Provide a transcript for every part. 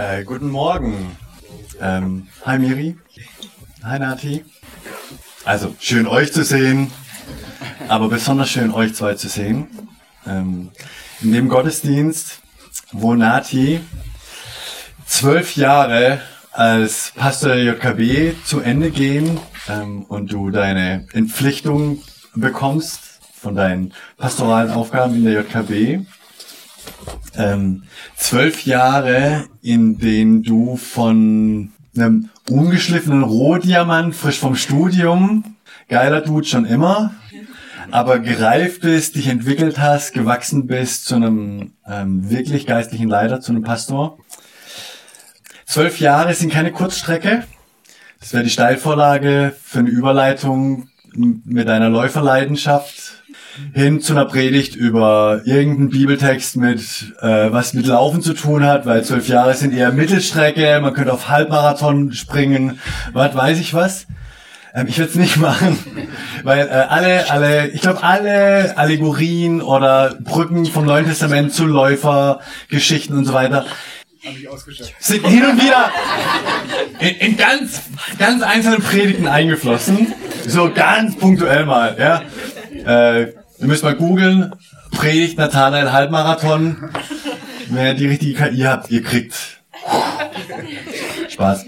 Äh, guten Morgen. Ähm, hi Miri. Hi Nati. Also, schön euch zu sehen, aber besonders schön euch zwei zu sehen. Ähm, in dem Gottesdienst, wo Nati zwölf Jahre als Pastor der JKB zu Ende gehen ähm, und du deine Entpflichtung bekommst von deinen pastoralen Aufgaben in der JKB. Ähm, zwölf Jahre, in denen du von einem ungeschliffenen Rohdiamant, frisch vom Studium, geiler Dude schon immer, aber gereift bist, dich entwickelt hast, gewachsen bist zu einem ähm, wirklich geistlichen Leiter, zu einem Pastor. Zwölf Jahre sind keine Kurzstrecke. Das wäre die Steilvorlage für eine Überleitung mit deiner Läuferleidenschaft hin zu einer Predigt über irgendeinen Bibeltext mit äh, was mit Laufen zu tun hat, weil zwölf Jahre sind eher Mittelstrecke, man könnte auf Halbmarathon springen, was weiß ich was. Ähm, ich werde es nicht machen, weil äh, alle, alle, ich glaube alle Allegorien oder Brücken vom Neuen Testament zu Läufergeschichten und so weiter sind hin und wieder in, in ganz, ganz einzelnen Predigten eingeflossen, so ganz punktuell mal, ja. Äh, ihr müsst mal googeln, Predigt Nathanael Halbmarathon. Wenn ihr die richtige KI habt, ihr kriegt Spaß.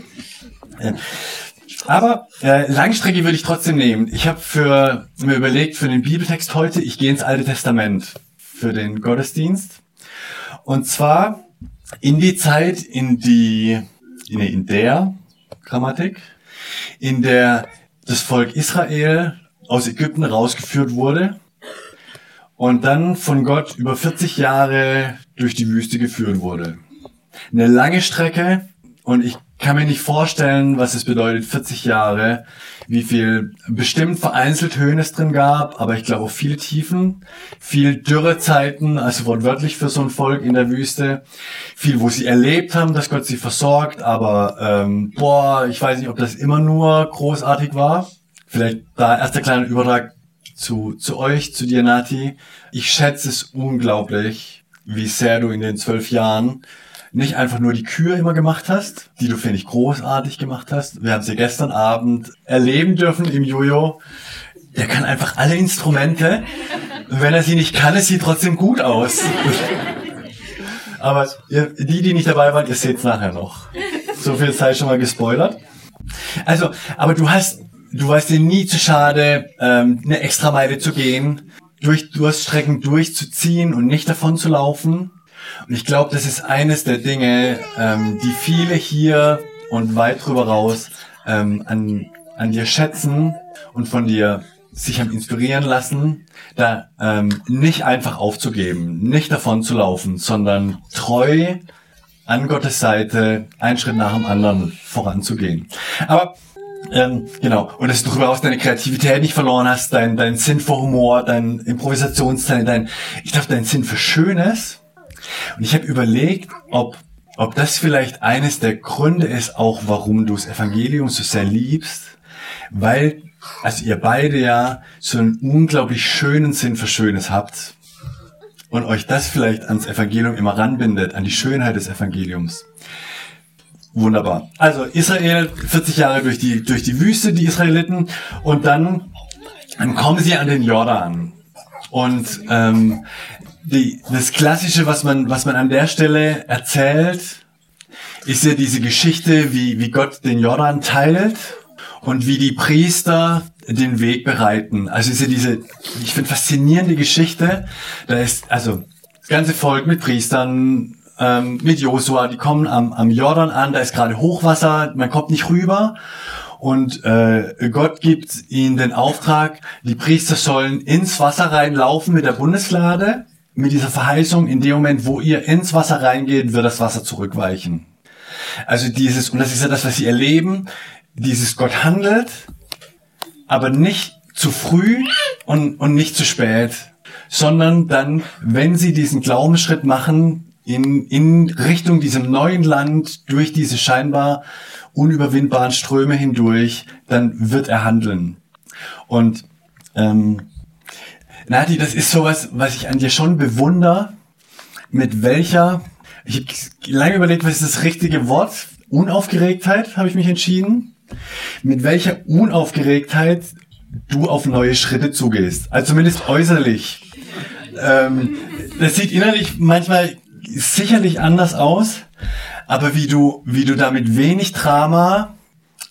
Aber äh, Langstrecke würde ich trotzdem nehmen. Ich habe für mir überlegt für den Bibeltext heute, ich gehe ins Alte Testament für den Gottesdienst. Und zwar in die Zeit, in die, nee, in der Grammatik, in der das Volk Israel aus Ägypten rausgeführt wurde und dann von Gott über 40 Jahre durch die Wüste geführt wurde. Eine lange Strecke und ich kann mir nicht vorstellen, was es bedeutet, 40 Jahre, wie viel bestimmt vereinzelt Höhen es drin gab, aber ich glaube auch viele Tiefen, viel Dürrezeiten, also wortwörtlich für so ein Volk in der Wüste, viel, wo sie erlebt haben, dass Gott sie versorgt, aber ähm, boah, ich weiß nicht, ob das immer nur großartig war. Vielleicht da erster kleiner Übertrag zu, zu euch, zu dir, Nati. Ich schätze es unglaublich, wie sehr du in den zwölf Jahren nicht einfach nur die Kür immer gemacht hast, die du, finde ich, großartig gemacht hast. Wir haben sie gestern Abend erleben dürfen im Jojo. Der kann einfach alle Instrumente. Wenn er sie nicht kann, es sieht trotzdem gut aus. Aber ihr, die, die nicht dabei waren, ihr seht es nachher noch. So viel sei schon mal gespoilert. Also, aber du hast, du warst dir nie zu schade, ähm, eine Extrameile zu gehen, durch Durststrecken durchzuziehen und nicht davon zu laufen. Und ich glaube, das ist eines der Dinge, ähm, die viele hier und weit drüber raus ähm, an, an dir schätzen und von dir sich haben inspirieren lassen, da ähm, nicht einfach aufzugeben, nicht davon zu laufen, sondern treu an Gottes Seite einen Schritt nach dem anderen voranzugehen. Aber ähm, genau, und dass du darüber aus deine Kreativität nicht verloren hast, dein, dein Sinn für Humor, dein Improvisationstalent, dein, ich glaube, dein Sinn für Schönes. Und ich habe überlegt, ob, ob das vielleicht eines der Gründe ist, auch warum du das Evangelium so sehr liebst, weil, also ihr beide ja so einen unglaublich schönen Sinn für Schönes habt und euch das vielleicht ans Evangelium immer ranbindet, an die Schönheit des Evangeliums. Wunderbar. Also Israel, 40 Jahre durch die, durch die Wüste, die Israeliten, und dann, dann kommen sie an den Jordan. Und ähm, die, das Klassische, was man, was man an der Stelle erzählt, ist ja diese Geschichte, wie, wie Gott den Jordan teilt und wie die Priester den Weg bereiten. Also ist ja diese, ich finde faszinierende Geschichte. Da ist also das ganze Volk mit Priestern, ähm, mit Josua, die kommen am, am Jordan an, da ist gerade Hochwasser, man kommt nicht rüber. Und äh, Gott gibt ihnen den Auftrag, die Priester sollen ins Wasser reinlaufen mit der Bundeslade, mit dieser Verheißung, in dem Moment, wo ihr ins Wasser reingeht, wird das Wasser zurückweichen. Also dieses, und das ist ja das, was sie erleben, dieses Gott handelt, aber nicht zu früh und, und nicht zu spät, sondern dann, wenn sie diesen Glaubensschritt machen, in, in Richtung diesem neuen Land, durch diese scheinbar unüberwindbaren Ströme hindurch, dann wird er handeln. Und ähm, Nati, das ist sowas, was ich an dir schon bewundere, mit welcher, ich habe lange überlegt, was ist das richtige Wort? Unaufgeregtheit, habe ich mich entschieden. Mit welcher Unaufgeregtheit du auf neue Schritte zugehst. Also zumindest äußerlich. Ähm, das sieht innerlich manchmal sicherlich anders aus, aber wie du, wie du da mit wenig Drama,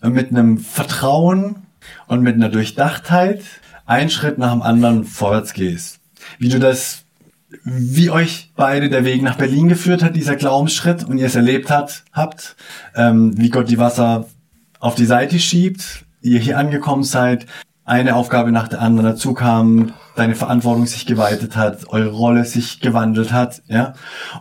mit einem Vertrauen und mit einer Durchdachtheit einen Schritt nach dem anderen vorwärts gehst. Wie du das, wie euch beide der Weg nach Berlin geführt hat, dieser Glaubensschritt und ihr es erlebt hat, habt, ähm, wie Gott die Wasser auf die Seite schiebt, ihr hier angekommen seid, eine Aufgabe nach der anderen dazu kam, deine Verantwortung sich geweitet hat, eure Rolle sich gewandelt hat, ja.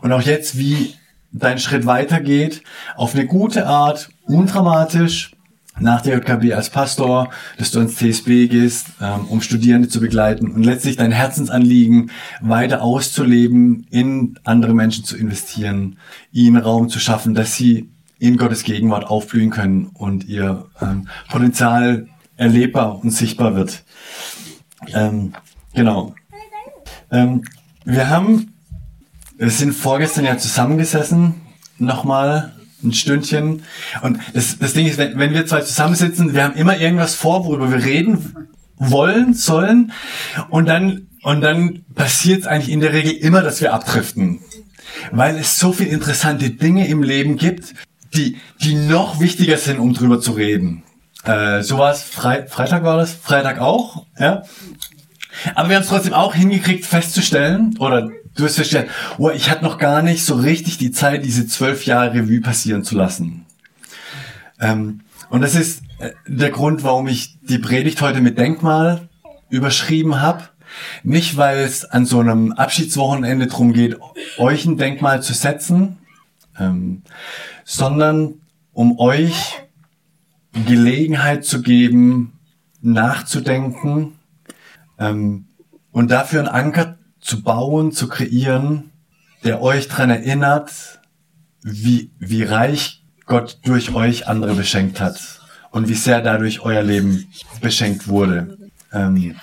Und auch jetzt, wie dein Schritt weitergeht, auf eine gute Art, undramatisch, nach der JKB als Pastor, dass du ins CSB gehst, ähm, um Studierende zu begleiten und letztlich dein Herzensanliegen weiter auszuleben, in andere Menschen zu investieren, ihnen Raum zu schaffen, dass sie in Gottes Gegenwart aufblühen können und ihr ähm, Potenzial erlebbar und sichtbar wird. Ähm, genau. Ähm, wir haben, wir sind vorgestern ja zusammengesessen, nochmal ein Stündchen. Und das, das Ding ist, wenn, wenn wir zwei zusammensitzen, wir haben immer irgendwas vor, worüber wir reden wollen, sollen. Und dann, und dann passiert eigentlich in der Regel immer, dass wir abdriften. Weil es so viele interessante Dinge im Leben gibt, die, die noch wichtiger sind, um drüber zu reden. Äh, so war es, Fre Freitag war das, Freitag auch, ja. Aber wir haben es trotzdem auch hingekriegt festzustellen, oder du hast festgestellt, oh, ich hatte noch gar nicht so richtig die Zeit, diese zwölf Jahre Revue passieren zu lassen. Ähm, und das ist äh, der Grund, warum ich die Predigt heute mit Denkmal überschrieben habe. Nicht, weil es an so einem Abschiedswochenende drum geht, euch ein Denkmal zu setzen, ähm, sondern um euch Gelegenheit zu geben, nachzudenken ähm, und dafür einen Anker zu bauen, zu kreieren, der euch dran erinnert, wie, wie reich Gott durch euch andere beschenkt hat und wie sehr dadurch euer Leben beschenkt wurde. Ähm,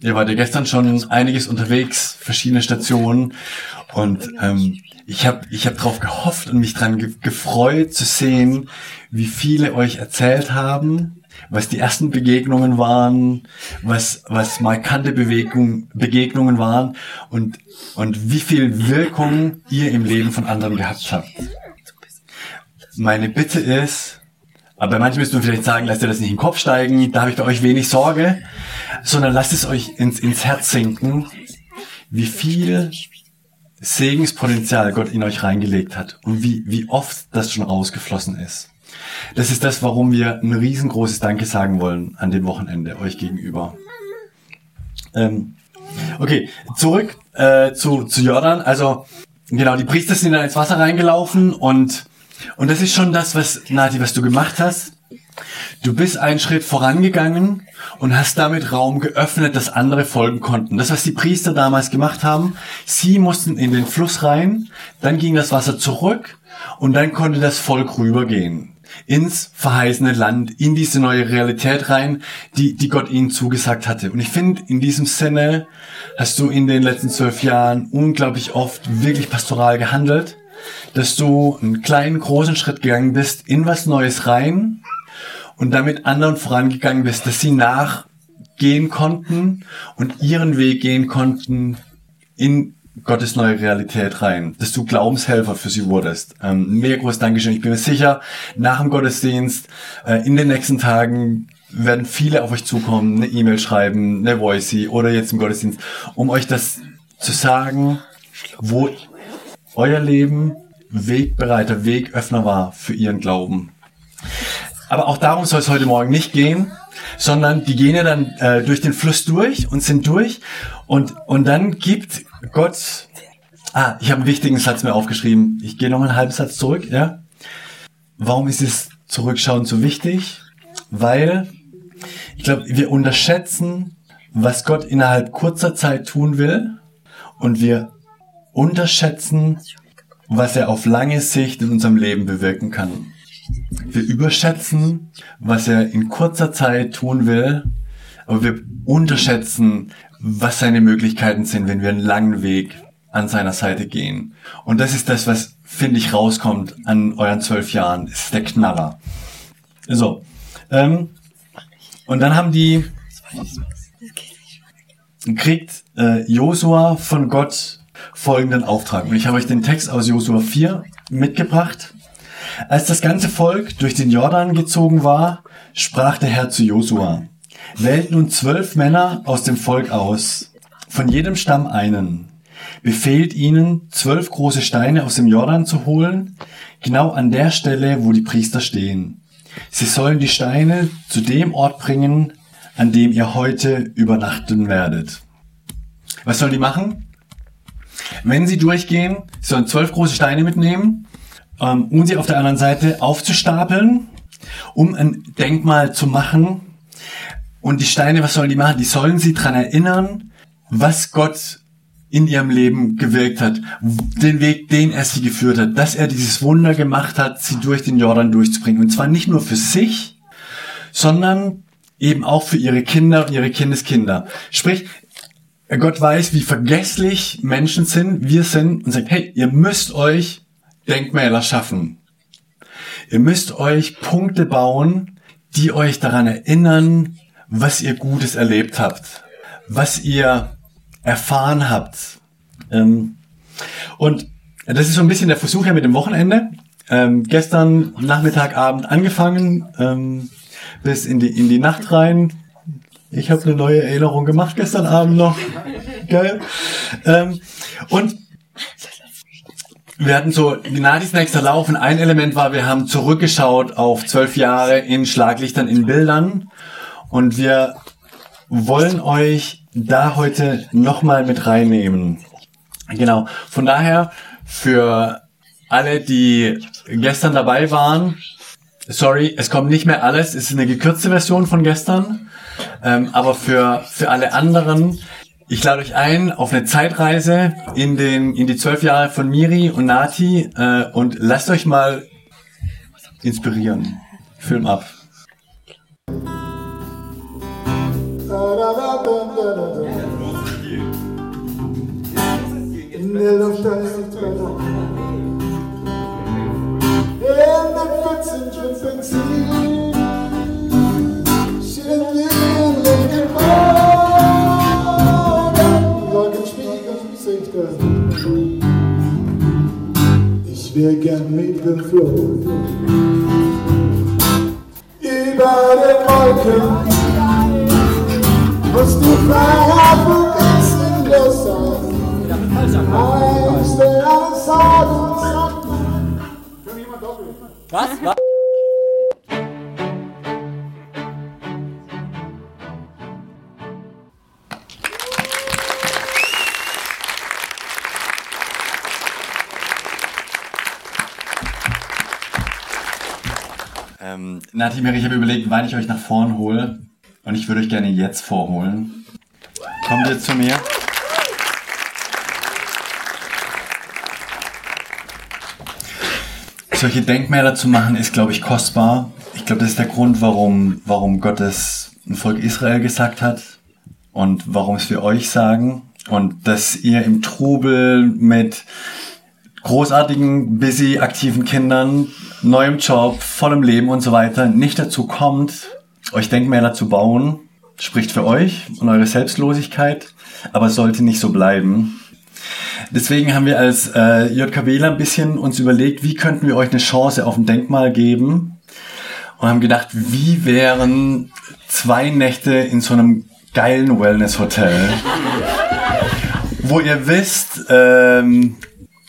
ihr wart ja gestern schon einiges unterwegs, verschiedene Stationen und ähm, ich habe ich hab darauf gehofft und mich dran ge gefreut zu sehen, wie viele euch erzählt haben, was die ersten Begegnungen waren, was, was markante Bewegung, Begegnungen waren und, und wie viel Wirkung ihr im Leben von anderen gehabt habt. Meine Bitte ist, aber manchen müsst ihr vielleicht sagen, lasst ihr das nicht in den Kopf steigen, da habe ich bei euch wenig Sorge, sondern lasst es euch ins, ins Herz sinken, wie viel Segenspotenzial Gott in euch reingelegt hat und wie, wie oft das schon rausgeflossen ist. Das ist das, warum wir ein riesengroßes Danke sagen wollen an dem Wochenende euch gegenüber. Ähm, okay, zurück äh, zu, zu Jordan. Also genau, die Priester sind da ins Wasser reingelaufen und und das ist schon das, was Nati, was du gemacht hast. Du bist einen Schritt vorangegangen und hast damit Raum geöffnet, dass andere folgen konnten. Das, was die Priester damals gemacht haben, sie mussten in den Fluss rein, dann ging das Wasser zurück und dann konnte das Volk rübergehen ins verheißene Land, in diese neue Realität rein, die, die Gott ihnen zugesagt hatte. Und ich finde, in diesem Sinne hast du in den letzten zwölf Jahren unglaublich oft wirklich pastoral gehandelt, dass du einen kleinen, großen Schritt gegangen bist in was Neues rein und damit anderen vorangegangen bist, dass sie nachgehen konnten und ihren Weg gehen konnten in Gottes neue Realität rein, dass du Glaubenshelfer für sie wurdest. Ähm, mega großes Dankeschön. Ich bin mir sicher, nach dem Gottesdienst, äh, in den nächsten Tagen werden viele auf euch zukommen, eine E-Mail schreiben, eine Voicey oder jetzt im Gottesdienst, um euch das zu sagen, wo euer Leben Wegbereiter, Wegöffner war für ihren Glauben. Aber auch darum soll es heute Morgen nicht gehen, sondern die gehen ja dann äh, durch den Fluss durch und sind durch und, und dann gibt Gott, ah, ich habe einen wichtigen Satz mir aufgeschrieben, ich gehe noch einen halben Satz zurück, ja. Warum ist es Zurückschauen so wichtig? Weil ich glaube, wir unterschätzen, was Gott innerhalb kurzer Zeit tun will und wir unterschätzen, was er auf lange Sicht in unserem Leben bewirken kann. Wir überschätzen, was er in kurzer Zeit tun will, aber wir unterschätzen, was seine Möglichkeiten sind, wenn wir einen langen Weg an seiner Seite gehen. Und das ist das, was, finde ich, rauskommt an euren zwölf Jahren. Ist der Knaller. So. Ähm, und dann haben die, kriegt äh, Josua von Gott folgenden Auftrag. Und ich habe euch den Text aus Josua 4 mitgebracht. Als das ganze Volk durch den Jordan gezogen war, sprach der Herr zu Josua, wählt nun zwölf Männer aus dem Volk aus, von jedem Stamm einen, befehlt ihnen, zwölf große Steine aus dem Jordan zu holen, genau an der Stelle, wo die Priester stehen. Sie sollen die Steine zu dem Ort bringen, an dem ihr heute übernachten werdet. Was sollen die machen? Wenn sie durchgehen, sollen zwölf große Steine mitnehmen, ähm, um sie auf der anderen Seite aufzustapeln, um ein Denkmal zu machen. Und die Steine, was sollen die machen? Die sollen sie dran erinnern, was Gott in ihrem Leben gewirkt hat, den Weg, den er sie geführt hat, dass er dieses Wunder gemacht hat, sie durch den Jordan durchzubringen. Und zwar nicht nur für sich, sondern eben auch für ihre Kinder und ihre Kindeskinder. Sprich, Gott weiß, wie vergesslich Menschen sind, wir sind und sagt, hey, ihr müsst euch Denkmäler schaffen. Ihr müsst euch Punkte bauen, die euch daran erinnern, was ihr Gutes erlebt habt, was ihr erfahren habt. Ähm, und das ist so ein bisschen der Versuch ja mit dem Wochenende. Ähm, gestern Nachmittag, Abend angefangen, ähm, bis in die, in die Nacht rein. Ich habe eine neue Erinnerung gemacht gestern Abend noch. Geil. Und wir hatten so Gnadis nächster Lauf und ein Element war, wir haben zurückgeschaut auf zwölf Jahre in Schlaglichtern, in Bildern und wir wollen euch da heute nochmal mit reinnehmen. Genau. Von daher, für alle, die gestern dabei waren, sorry, es kommt nicht mehr alles, es ist eine gekürzte Version von gestern. Ähm, aber für, für alle anderen, ich lade euch ein auf eine Zeitreise in den in die zwölf Jahre von Miri und Nati äh, und lasst euch mal inspirieren. Film ab. In der Luft ist da. Benzin. Ich wär gern mitgeflogen. Über den Wolken muss die Freiheit vergessen sein. Eins der alles sagen, Was? Was? Nati, Mary, ich habe überlegt, wann ich euch nach vorn hole. Und ich würde euch gerne jetzt vorholen. Kommt ihr zu mir? Solche Denkmäler zu machen, ist, glaube ich, kostbar. Ich glaube, das ist der Grund, warum, warum Gott es ein Volk Israel gesagt hat und warum es wir euch sagen. Und dass ihr im Trubel mit großartigen, busy, aktiven Kindern, neuem Job, vollem Leben und so weiter nicht dazu kommt, euch Denkmäler zu bauen, spricht für euch und eure Selbstlosigkeit, aber sollte nicht so bleiben. Deswegen haben wir als äh, JKWler ein bisschen uns überlegt, wie könnten wir euch eine Chance auf ein Denkmal geben und haben gedacht, wie wären zwei Nächte in so einem geilen Wellness-Hotel, wo ihr wisst, ähm,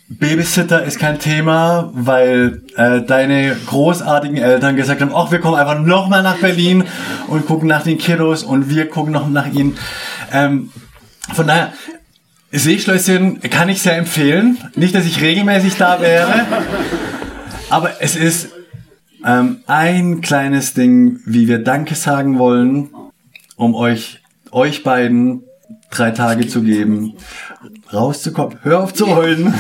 Babysitter ist kein Thema, weil äh, deine großartigen Eltern gesagt haben, ach, wir kommen einfach nochmal nach Berlin und gucken nach den Kiddos und wir gucken noch nach ihnen. Ähm, von daher, Seeschlösschen kann ich sehr empfehlen. Nicht, dass ich regelmäßig da wäre, aber es ist ähm, ein kleines Ding, wie wir Danke sagen wollen, um euch, euch beiden drei Tage zu geben, rauszukommen. Hör auf zu heulen.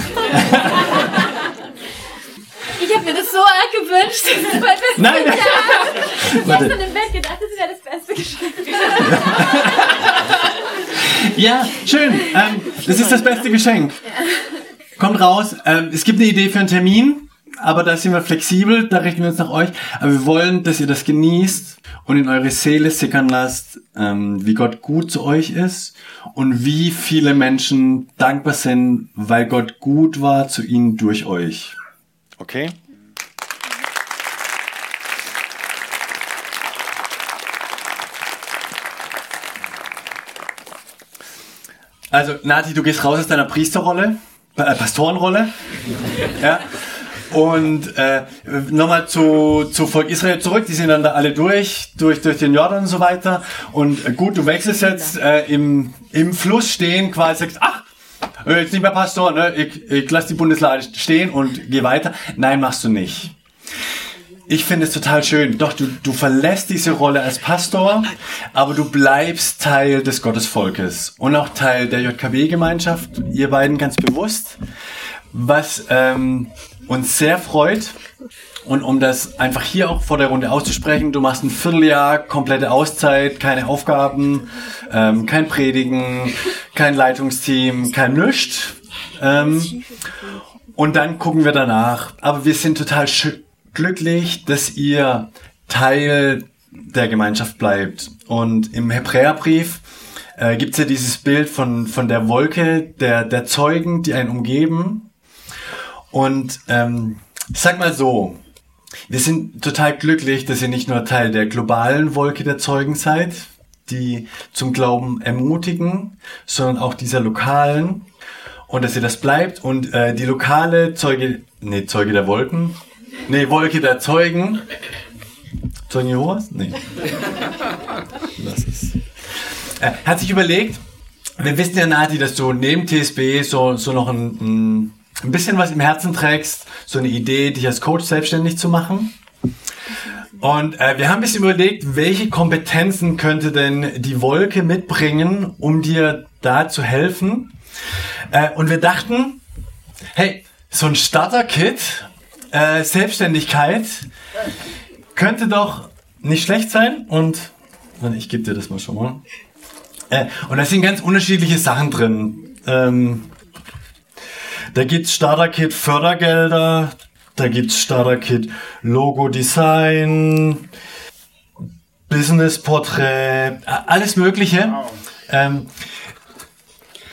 Ich habe mir das so arg gewünscht. Das ist mein bestes Nein, nein. Ich habe im Bett gedacht, das wäre das beste Geschenk. Ja, schön. Ähm, das ist das beste Geschenk. Kommt raus. Ähm, es gibt eine Idee für einen Termin, aber da sind wir flexibel, da richten wir uns nach euch. Aber wir wollen, dass ihr das genießt und in eure Seele sickern lasst, ähm, wie Gott gut zu euch ist und wie viele Menschen dankbar sind, weil Gott gut war zu ihnen durch euch. Okay? Also, Nati, du gehst raus aus deiner Priesterrolle, äh, Pastorenrolle. Ja. Und äh, nochmal zu, zu Volk Israel zurück, die sind dann da alle durch, durch, durch den Jordan und so weiter. Und äh, gut, du wechselst jetzt äh, im, im Fluss stehen, quasi sagst, ach, äh, jetzt nicht mehr Pastor, ne? ich, ich lass die Bundeslade stehen und geh weiter. Nein, machst du nicht. Ich finde es total schön. Doch, du, du verlässt diese Rolle als Pastor, aber du bleibst Teil des Gottesvolkes und auch Teil der JKW-Gemeinschaft, ihr beiden ganz bewusst, was ähm, uns sehr freut. Und um das einfach hier auch vor der Runde auszusprechen, du machst ein Vierteljahr komplette Auszeit, keine Aufgaben, ähm, kein Predigen, kein Leitungsteam, kein Nüscht. Ähm, und dann gucken wir danach. Aber wir sind total glücklich, dass ihr Teil der Gemeinschaft bleibt. Und im Hebräerbrief äh, gibt es ja dieses Bild von, von der Wolke, der, der Zeugen, die einen umgeben. Und ähm, sag mal so, wir sind total glücklich, dass ihr nicht nur Teil der globalen Wolke der Zeugen seid, die zum Glauben ermutigen, sondern auch dieser lokalen. Und dass ihr das bleibt und äh, die lokale Zeuge, nee, Zeuge der Wolken, nee, Wolke der Zeugen, Zeugen Jehovas? Nee. Lass es. Äh, hat sich überlegt, wir wissen ja, Nati, dass du neben TSB so, so noch ein, ein, ein bisschen was im Herzen trägst, so eine Idee, dich als Coach selbstständig zu machen. Und äh, wir haben ein bisschen überlegt, welche Kompetenzen könnte denn die Wolke mitbringen, um dir da zu helfen. Äh, und wir dachten, hey, so ein Starter-Kit, äh, Selbstständigkeit, könnte doch nicht schlecht sein. Und ich gebe dir das mal schon mal. Äh, und da sind ganz unterschiedliche Sachen drin. Ähm, da gibt's Starter-Kit Fördergelder, da gibt's Starter-Kit Logo-Design, Business-Porträt, a- alles Mögliche. Ähm,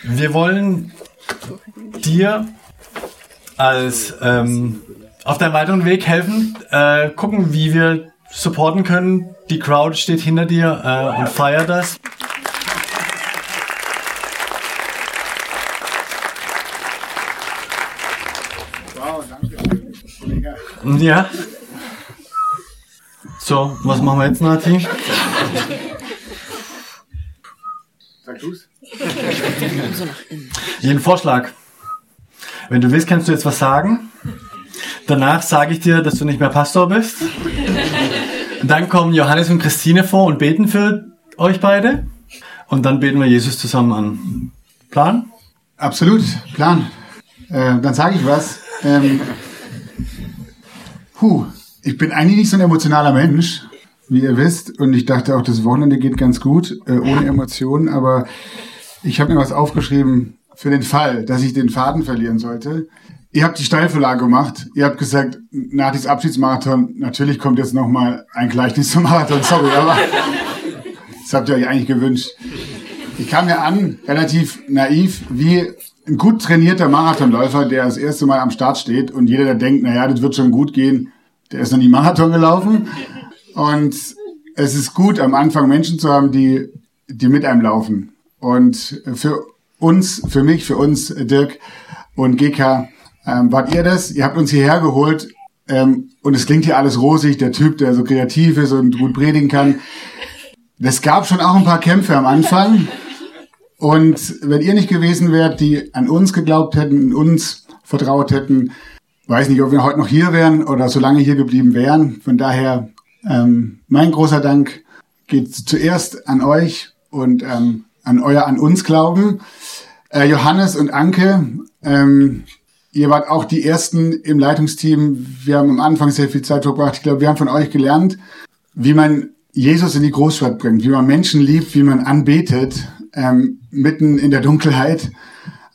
wir wollen dir als ähm, auf deinem weiteren Weg helfen, äh, gucken, wie wir supporten können. Die Crowd steht hinter dir äh, und feiert das. Wow, danke. Mega. Ja. So, was machen wir jetzt, Nati? Sag du's. Jeden Vorschlag. Wenn du willst, kannst du jetzt was sagen. Danach sage ich dir, dass du nicht mehr Pastor bist. Dann kommen Johannes und Christine vor und beten für euch beide. Und dann beten wir Jesus zusammen an. Plan? Absolut, Plan. Äh, dann sage ich was. Ähm, puh, ich bin eigentlich nicht so ein emotionaler Mensch, wie ihr wisst. Und ich dachte auch, das Wochenende geht ganz gut, äh, ohne Emotionen. Aber ich habe mir was aufgeschrieben für den Fall, dass ich den Faden verlieren sollte. Ihr habt die Steilvorlage gemacht. Ihr habt gesagt, nach diesem Abschiedsmarathon, natürlich kommt jetzt nochmal ein Gleichnis zum Marathon. Sorry, aber das habt ihr euch eigentlich gewünscht. Ich kam mir an, relativ naiv, wie ein gut trainierter Marathonläufer, der das erste Mal am Start steht und jeder, der denkt, naja, das wird schon gut gehen, der ist noch nie Marathon gelaufen. Und es ist gut, am Anfang Menschen zu haben, die, die mit einem laufen. Und für uns, für mich, für uns, Dirk und GK, ähm, wart ihr das? Ihr habt uns hierher geholt ähm, und es klingt hier alles rosig, der Typ, der so kreativ ist und gut predigen kann. Es gab schon auch ein paar Kämpfe am Anfang. Und wenn ihr nicht gewesen wärt, die an uns geglaubt hätten, in uns vertraut hätten, weiß nicht, ob wir heute noch hier wären oder so lange hier geblieben wären. Von daher, ähm, mein großer Dank geht zuerst an euch und ähm, an euer an uns Glauben. Äh, Johannes und Anke, ähm, ihr wart auch die ersten im Leitungsteam. Wir haben am Anfang sehr viel Zeit verbracht. Ich glaube, wir haben von euch gelernt, wie man Jesus in die Großstadt bringt, wie man Menschen liebt, wie man anbetet, ähm, mitten in der Dunkelheit.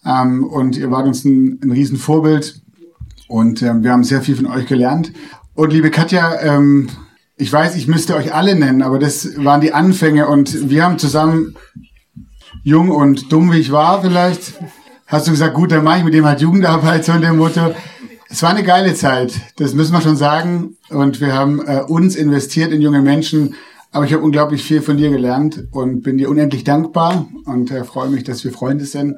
Ähm, und ihr wart uns ein, ein Riesenvorbild und ähm, wir haben sehr viel von euch gelernt. Und liebe Katja, ähm, ich weiß, ich müsste euch alle nennen, aber das waren die Anfänge und wir haben zusammen jung und dumm wie ich war vielleicht, hast du gesagt, gut, dann mache ich mit dem halt Jugendarbeit, so in dem Motto. Es war eine geile Zeit, das müssen wir schon sagen. Und wir haben äh, uns investiert in junge Menschen. Aber ich habe unglaublich viel von dir gelernt und bin dir unendlich dankbar und äh, freue mich, dass wir Freunde sind.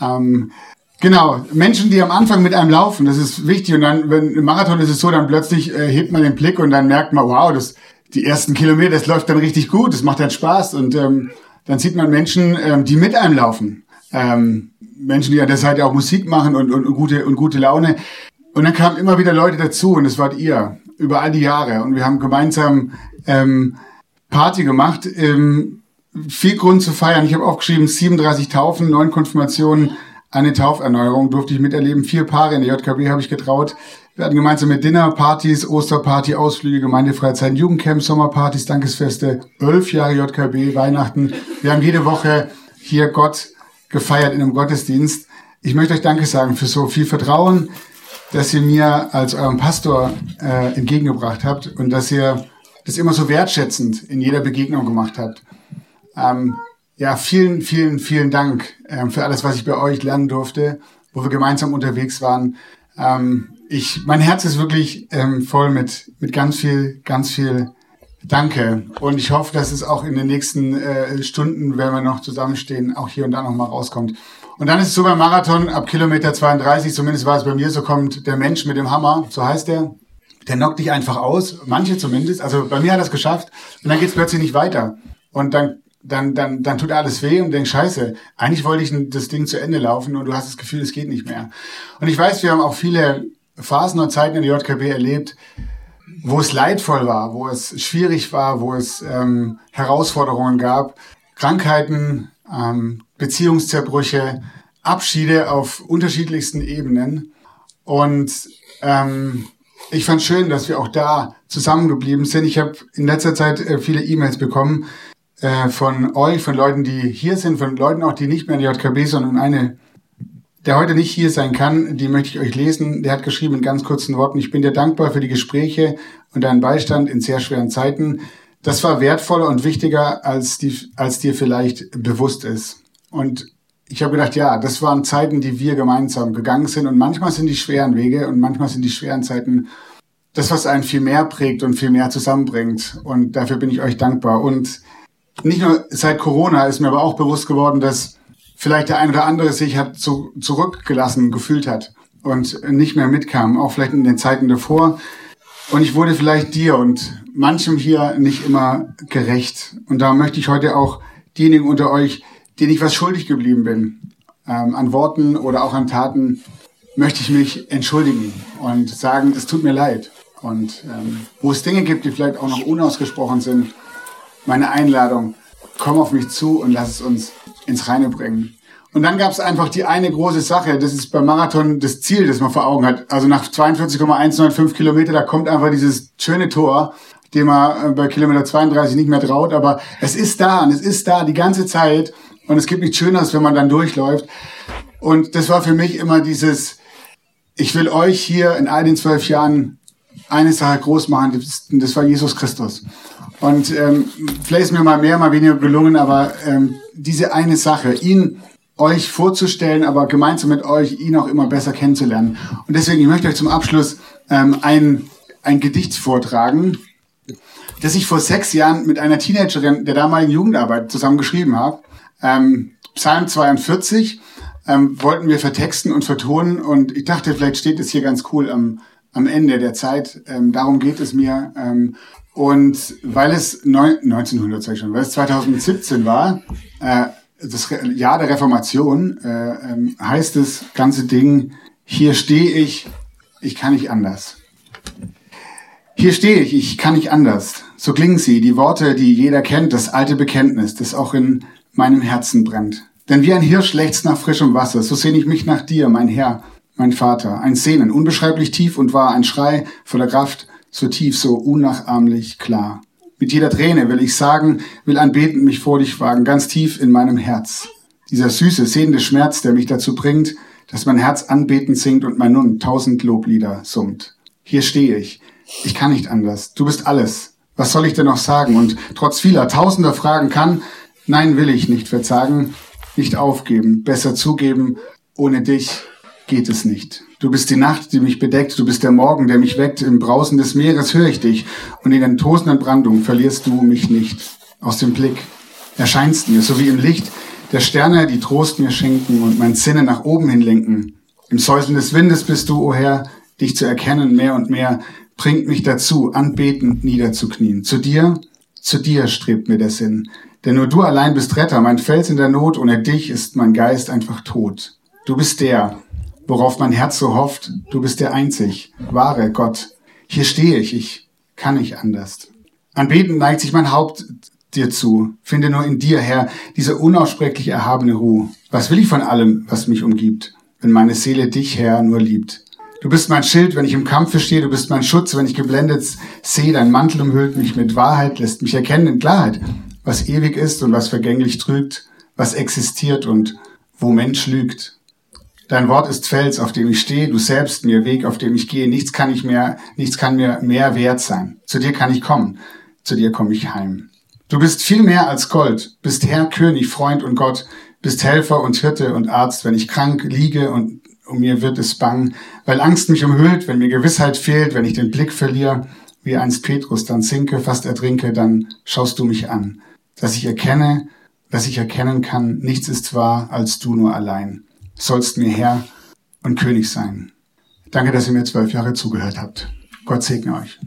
Ähm, genau, Menschen, die am Anfang mit einem laufen, das ist wichtig. Und dann, wenn im Marathon ist es so, dann plötzlich äh, hebt man den Blick und dann merkt man, wow, das, die ersten Kilometer, das läuft dann richtig gut, das macht dann Spaß. Und ähm, dann sieht man Menschen, ähm, die mit einem laufen. Ähm, Menschen, die an der Seite auch Musik machen und, und, und, gute, und gute Laune. Und dann kamen immer wieder Leute dazu und das wart ihr über all die Jahre. Und wir haben gemeinsam ähm, Party gemacht. Ähm, viel Grund zu feiern. Ich habe aufgeschrieben, 37 Taufen, neun Konfirmationen, eine Tauferneuerung durfte ich miterleben. Vier Paare in der JKB habe ich getraut. Wir hatten gemeinsam mit Dinnerpartys, Osterparty, Ausflüge, Gemeindefreizeiten, Jugendcamp, Sommerpartys, Dankesfeste, elf Jahre JKB, Weihnachten. Wir haben jede Woche hier Gott gefeiert in einem Gottesdienst. Ich möchte euch Danke sagen für so viel Vertrauen, dass ihr mir als eurem Pastor äh, entgegengebracht habt und dass ihr das immer so wertschätzend in jeder Begegnung gemacht habt. Ähm, ja, vielen, vielen, vielen Dank ähm, für alles, was ich bei euch lernen durfte, wo wir gemeinsam unterwegs waren. Ähm, ich, mein Herz ist wirklich ähm, voll mit, mit ganz viel, ganz viel Danke. Und ich hoffe, dass es auch in den nächsten äh, Stunden, wenn wir noch zusammenstehen, auch hier und da noch mal rauskommt. Und dann ist es so beim Marathon, ab Kilometer 32, zumindest war es bei mir, so kommt der Mensch mit dem Hammer, so heißt der, der knockt dich einfach aus, manche zumindest. Also bei mir hat es geschafft und dann geht es plötzlich nicht weiter. Und dann dann, dann, dann tut alles weh und denkst, scheiße, eigentlich wollte ich das Ding zu Ende laufen und du hast das Gefühl, es geht nicht mehr. Und ich weiß, wir haben auch viele Phasen und Zeiten in der JKB erlebt, wo es leidvoll war, wo es schwierig war, wo es ähm, Herausforderungen gab, Krankheiten, ähm, Beziehungszerbrüche, Abschiede auf unterschiedlichsten Ebenen. Und ähm, ich fand schön, dass wir auch da zusammengeblieben sind. Ich habe in letzter Zeit äh, viele E-Mails bekommen äh, von euch, von Leuten, die hier sind, von Leuten auch, die nicht mehr in der JKB, sondern eine der heute nicht hier sein kann, die möchte ich euch lesen. Der hat geschrieben in ganz kurzen Worten, ich bin dir dankbar für die Gespräche und deinen Beistand in sehr schweren Zeiten. Das war wertvoller und wichtiger, als, die, als dir vielleicht bewusst ist. Und ich habe gedacht, ja, das waren Zeiten, die wir gemeinsam gegangen sind. Und manchmal sind die schweren Wege und manchmal sind die schweren Zeiten das, was einen viel mehr prägt und viel mehr zusammenbringt. Und dafür bin ich euch dankbar. Und nicht nur seit Corona ist mir aber auch bewusst geworden, dass vielleicht der ein oder andere sich hat zu, zurückgelassen gefühlt hat und nicht mehr mitkam, auch vielleicht in den Zeiten davor. Und ich wurde vielleicht dir und manchem hier nicht immer gerecht. Und da möchte ich heute auch diejenigen unter euch, denen ich was schuldig geblieben bin, ähm, an Worten oder auch an Taten, möchte ich mich entschuldigen und sagen, es tut mir leid. Und ähm, wo es Dinge gibt, die vielleicht auch noch unausgesprochen sind, meine Einladung, komm auf mich zu und lass es uns ins Reine bringen. Und dann gab es einfach die eine große Sache, das ist beim Marathon das Ziel, das man vor Augen hat. Also nach 42,195 Kilometer, da kommt einfach dieses schöne Tor, dem man äh, bei Kilometer 32 nicht mehr traut, aber es ist da und es ist da die ganze Zeit und es gibt nichts Schöneres, wenn man dann durchläuft. Und das war für mich immer dieses, ich will euch hier in all den zwölf Jahren eine Sache groß machen, das, war Jesus Christus. Und ähm, vielleicht ist mir mal mehr, mal weniger gelungen, aber ähm, diese eine Sache, ihn euch vorzustellen, aber gemeinsam mit euch ihn auch immer besser kennenzulernen. Und deswegen, ich möchte euch zum Abschluss ähm, ein, ein Gedicht vortragen, das ich vor sechs Jahren mit einer Teenagerin der damaligen Jugendarbeit zusammen geschrieben habe. Ähm, Psalm 42. ähm, wollten wir vertexten und vertonen und ich dachte, vielleicht steht es hier ganz cool am, am Ende der Zeit. Ähm, darum geht es mir. Ähm, und weil es neun, 1900, sag ich schon, weil es 2017 war, äh, das Re Jahr der Reformation, äh, ähm, heißt das ganze Ding, hier stehe ich, ich kann nicht anders. Hier stehe ich, ich kann nicht anders. So klingen sie, die Worte, die jeder kennt, das alte Bekenntnis, das auch in meinem Herzen brennt. Denn wie ein Hirsch lechzt nach frischem Wasser, so sehne ich mich nach dir, mein Herr, mein Vater. Ein Sehnen, unbeschreiblich tief und wahr, ein Schrei voller Kraft, so tief, so unnachahmlich klar. Mit jeder Träne will ich sagen, will anbetend mich vor dich wagen, ganz tief in meinem Herz. Dieser süße, sehende Schmerz, der mich dazu bringt, dass mein Herz anbetend singt und mein Nun tausend Loblieder summt. Hier stehe ich. Ich kann nicht anders. Du bist alles. Was soll ich denn noch sagen? Und trotz vieler tausender Fragen kann, nein, will ich nicht verzagen, nicht aufgeben, besser zugeben, ohne dich geht es nicht. Du bist die Nacht, die mich bedeckt, du bist der Morgen, der mich weckt, im Brausen des Meeres höre ich dich, und in den tosenden Brandungen verlierst du mich nicht. Aus dem Blick erscheinst mir, so wie im Licht der Sterne, die Trost mir schenken und mein Sinne nach oben hin lenken. Im Säuseln des Windes bist du, o oh Herr, dich zu erkennen mehr und mehr, bringt mich dazu, anbetend niederzuknien. Zu dir, zu dir strebt mir der Sinn. Denn nur du allein bist Retter, mein Fels in der Not, ohne dich ist mein Geist einfach tot. Du bist der, worauf mein Herz so hofft, du bist der einzig, wahre Gott. Hier stehe ich, ich kann nicht anders. Anbeten neigt sich mein Haupt dir zu. Finde nur in dir, Herr, diese unaussprechlich erhabene Ruhe. Was will ich von allem, was mich umgibt, wenn meine Seele dich, Herr, nur liebt? Du bist mein Schild, wenn ich im Kampfe stehe, du bist mein Schutz, wenn ich geblendet sehe, dein Mantel umhüllt mich mit Wahrheit, lässt mich erkennen in Klarheit, was ewig ist und was vergänglich trügt, was existiert und wo Mensch lügt. Dein Wort ist Fels, auf dem ich stehe, du selbst mir Weg, auf dem ich gehe. Nichts kann ich mehr, nichts kann mir mehr wert sein. Zu dir kann ich kommen, zu dir komme ich heim. Du bist viel mehr als Gold, bist Herr, König, Freund und Gott, bist Helfer und Hirte und Arzt, wenn ich krank liege und um mir wird es bang, weil Angst mich umhüllt, wenn mir Gewissheit fehlt, wenn ich den Blick verliere, wie einst Petrus dann sinke, fast ertrinke, dann schaust du mich an, dass ich erkenne, dass ich erkennen kann, nichts ist wahr als du nur allein sollst mir Herr und König sein. Danke, dass ihr mir zwölf Jahre zugehört habt. Gott segne euch.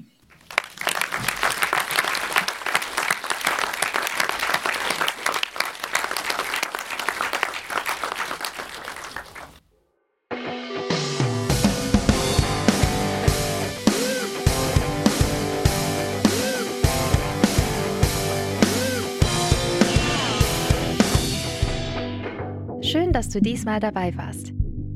Dass du diesmal dabei warst.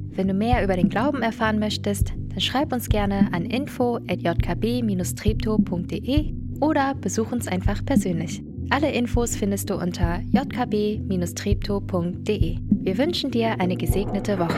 Wenn du mehr über den Glauben erfahren möchtest, dann schreib uns gerne an info@jkb-treptow.de oder besuch uns einfach persönlich. Alle Infos findest du unter jkb-treptow.de. Wir wünschen dir eine gesegnete Woche.